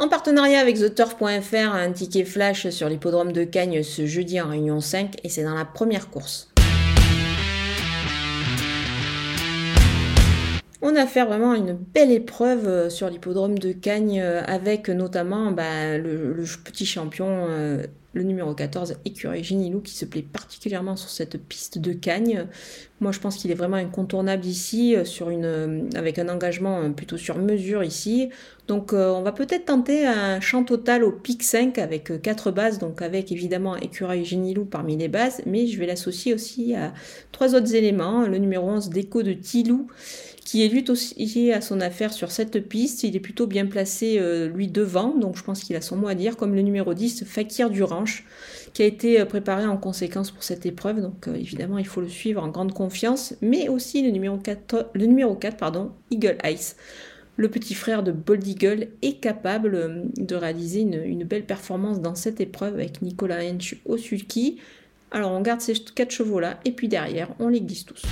En partenariat avec TheTurf.fr, un ticket flash sur l'hippodrome de Cagnes ce jeudi en Réunion 5 et c'est dans la première course. On a fait vraiment une belle épreuve euh, sur l'hippodrome de Cagnes euh, avec notamment bah, le, petit champion, euh, le numéro 14, Écureuil Génilou, qui se plaît particulièrement sur cette piste de Cagnes. Moi, je pense qu'il est vraiment incontournable ici, avec un engagement plutôt sur mesure ici. Donc, on va peut-être tenter un champ total au pic 5 avec 4 bases, donc avec évidemment Écureuil Génilou parmi les bases, mais je vais l'associer aussi à trois autres éléments. Le numéro 11, Déco de Tilou qui est lui aussi à son affaire sur cette piste. Il est plutôt bien placé, euh, lui, devant, donc je pense qu'il a son mot à dire, comme le numéro 10, Fakir du Ranch, qui a été euh, préparé en conséquence pour cette épreuve. Donc euh, évidemment, il faut le suivre en grande confiance, mais aussi le numéro 4, le numéro 4 pardon, Eagle Ice. Le petit frère de Bold Eagle est capable de réaliser une, belle performance dans cette épreuve avec Nicolas Hench sulky. Alors on garde ces quatre chevaux là et puis derrière on les glisse tous.